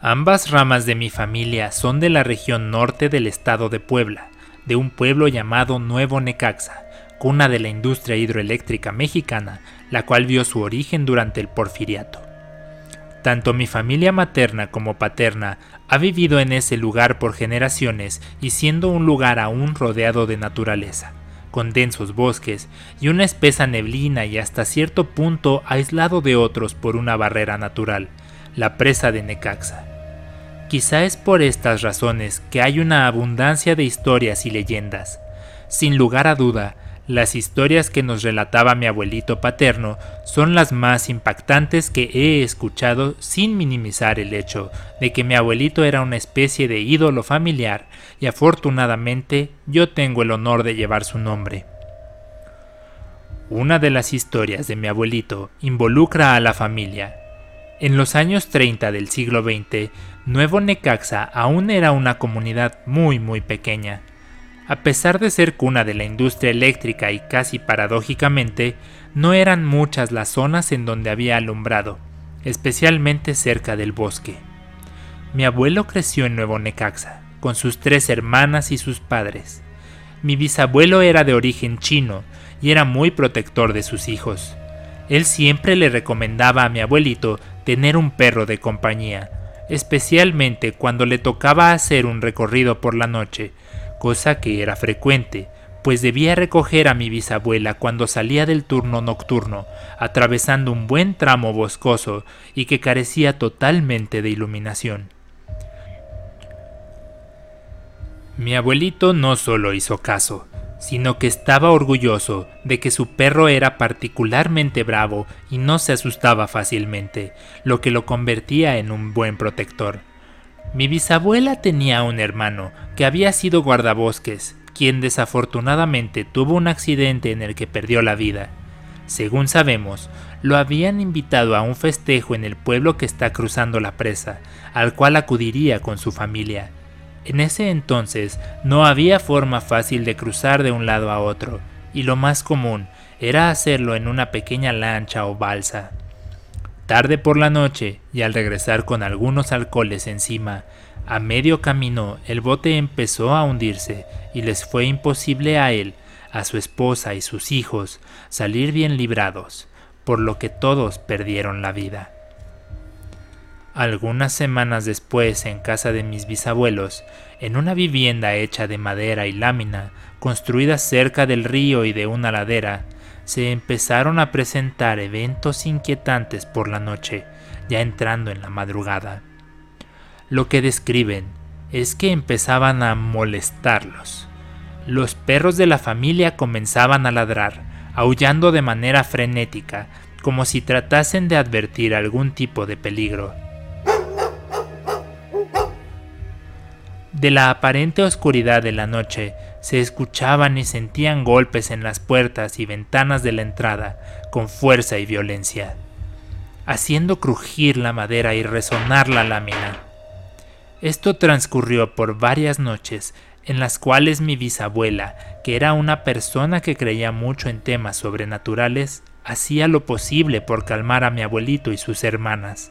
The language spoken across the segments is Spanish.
Ambas ramas de mi familia son de la región norte del estado de Puebla, de un pueblo llamado Nuevo Necaxa, cuna de la industria hidroeléctrica mexicana, la cual vio su origen durante el porfiriato. Tanto mi familia materna como paterna ha vivido en ese lugar por generaciones y siendo un lugar aún rodeado de naturaleza, con densos bosques y una espesa neblina y hasta cierto punto aislado de otros por una barrera natural, la presa de Necaxa. Quizá es por estas razones que hay una abundancia de historias y leyendas. Sin lugar a duda, las historias que nos relataba mi abuelito paterno son las más impactantes que he escuchado sin minimizar el hecho de que mi abuelito era una especie de ídolo familiar y afortunadamente yo tengo el honor de llevar su nombre. Una de las historias de mi abuelito involucra a la familia. En los años 30 del siglo XX, Nuevo Necaxa aún era una comunidad muy muy pequeña a pesar de ser cuna de la industria eléctrica y casi paradójicamente, no eran muchas las zonas en donde había alumbrado, especialmente cerca del bosque. Mi abuelo creció en Nuevo Necaxa, con sus tres hermanas y sus padres. Mi bisabuelo era de origen chino y era muy protector de sus hijos. Él siempre le recomendaba a mi abuelito tener un perro de compañía, especialmente cuando le tocaba hacer un recorrido por la noche, cosa que era frecuente, pues debía recoger a mi bisabuela cuando salía del turno nocturno, atravesando un buen tramo boscoso y que carecía totalmente de iluminación. Mi abuelito no solo hizo caso, sino que estaba orgulloso de que su perro era particularmente bravo y no se asustaba fácilmente, lo que lo convertía en un buen protector. Mi bisabuela tenía un hermano que había sido guardabosques, quien desafortunadamente tuvo un accidente en el que perdió la vida. Según sabemos, lo habían invitado a un festejo en el pueblo que está cruzando la presa, al cual acudiría con su familia. En ese entonces no había forma fácil de cruzar de un lado a otro, y lo más común era hacerlo en una pequeña lancha o balsa. Tarde por la noche, y al regresar con algunos alcoholes encima, a medio camino el bote empezó a hundirse y les fue imposible a él, a su esposa y sus hijos salir bien librados, por lo que todos perdieron la vida. Algunas semanas después, en casa de mis bisabuelos, en una vivienda hecha de madera y lámina, construida cerca del río y de una ladera, se empezaron a presentar eventos inquietantes por la noche, ya entrando en la madrugada. Lo que describen es que empezaban a molestarlos. Los perros de la familia comenzaban a ladrar, aullando de manera frenética, como si tratasen de advertir algún tipo de peligro. De la aparente oscuridad de la noche se escuchaban y sentían golpes en las puertas y ventanas de la entrada con fuerza y violencia, haciendo crujir la madera y resonar la lámina. Esto transcurrió por varias noches en las cuales mi bisabuela, que era una persona que creía mucho en temas sobrenaturales, hacía lo posible por calmar a mi abuelito y sus hermanas.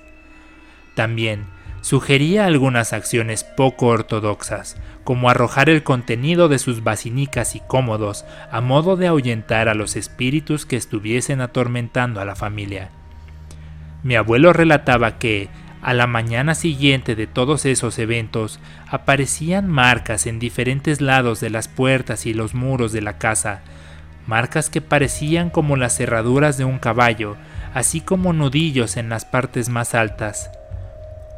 También sugería algunas acciones poco ortodoxas, como arrojar el contenido de sus basinicas y cómodos a modo de ahuyentar a los espíritus que estuviesen atormentando a la familia. Mi abuelo relataba que, a la mañana siguiente de todos esos eventos, aparecían marcas en diferentes lados de las puertas y los muros de la casa, marcas que parecían como las cerraduras de un caballo, así como nudillos en las partes más altas.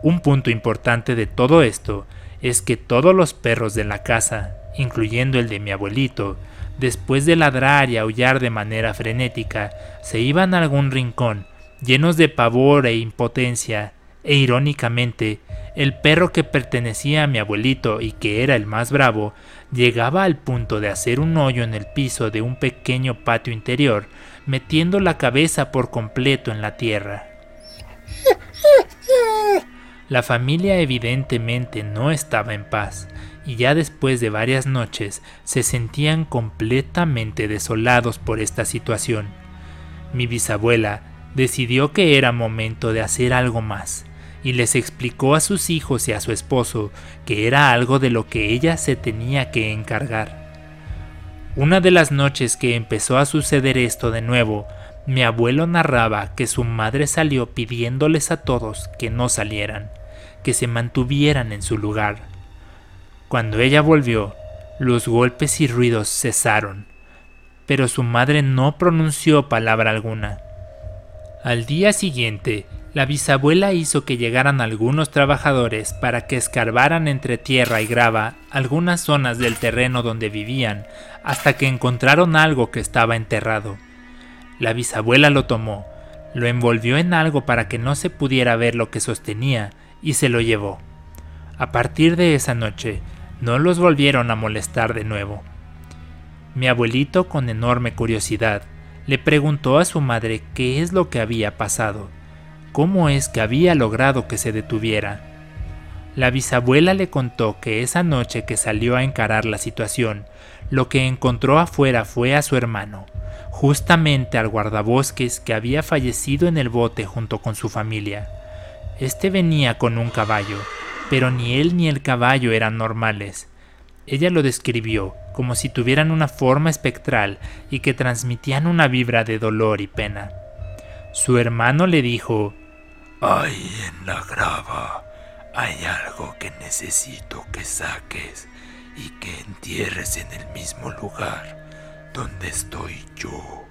Un punto importante de todo esto es que todos los perros de la casa, incluyendo el de mi abuelito, después de ladrar y aullar de manera frenética, se iban a algún rincón, llenos de pavor e impotencia, e irónicamente, el perro que pertenecía a mi abuelito y que era el más bravo, llegaba al punto de hacer un hoyo en el piso de un pequeño patio interior, metiendo la cabeza por completo en la tierra. La familia evidentemente no estaba en paz, y ya después de varias noches se sentían completamente desolados por esta situación. Mi bisabuela decidió que era momento de hacer algo más, y les explicó a sus hijos y a su esposo que era algo de lo que ella se tenía que encargar. Una de las noches que empezó a suceder esto de nuevo, mi abuelo narraba que su madre salió pidiéndoles a todos que no salieran, que se mantuvieran en su lugar. Cuando ella volvió, los golpes y ruidos cesaron, pero su madre no pronunció palabra alguna. Al día siguiente, la bisabuela hizo que llegaran algunos trabajadores para que escarbaran entre tierra y grava algunas zonas del terreno donde vivían hasta que encontraron algo que estaba enterrado. La bisabuela lo tomó, lo envolvió en algo para que no se pudiera ver lo que sostenía y se lo llevó. A partir de esa noche, no los volvieron a molestar de nuevo. Mi abuelito, con enorme curiosidad, le preguntó a su madre qué es lo que había pasado cómo es que había logrado que se detuviera. La bisabuela le contó que esa noche que salió a encarar la situación, lo que encontró afuera fue a su hermano, justamente al guardabosques que había fallecido en el bote junto con su familia. Este venía con un caballo, pero ni él ni el caballo eran normales. Ella lo describió como si tuvieran una forma espectral y que transmitían una vibra de dolor y pena. Su hermano le dijo, Ahí en la grava hay algo que necesito que saques y que entierres en el mismo lugar donde estoy yo.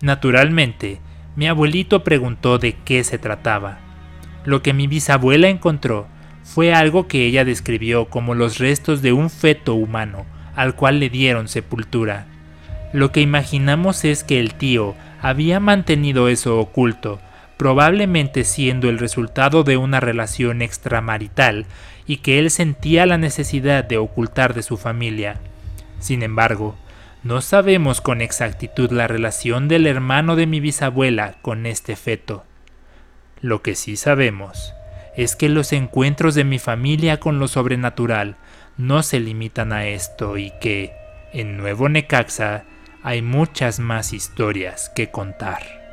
Naturalmente, mi abuelito preguntó de qué se trataba. Lo que mi bisabuela encontró fue algo que ella describió como los restos de un feto humano al cual le dieron sepultura. Lo que imaginamos es que el tío había mantenido eso oculto, probablemente siendo el resultado de una relación extramarital y que él sentía la necesidad de ocultar de su familia. Sin embargo, no sabemos con exactitud la relación del hermano de mi bisabuela con este feto. Lo que sí sabemos es que los encuentros de mi familia con lo sobrenatural no se limitan a esto y que, en Nuevo Necaxa, hay muchas más historias que contar.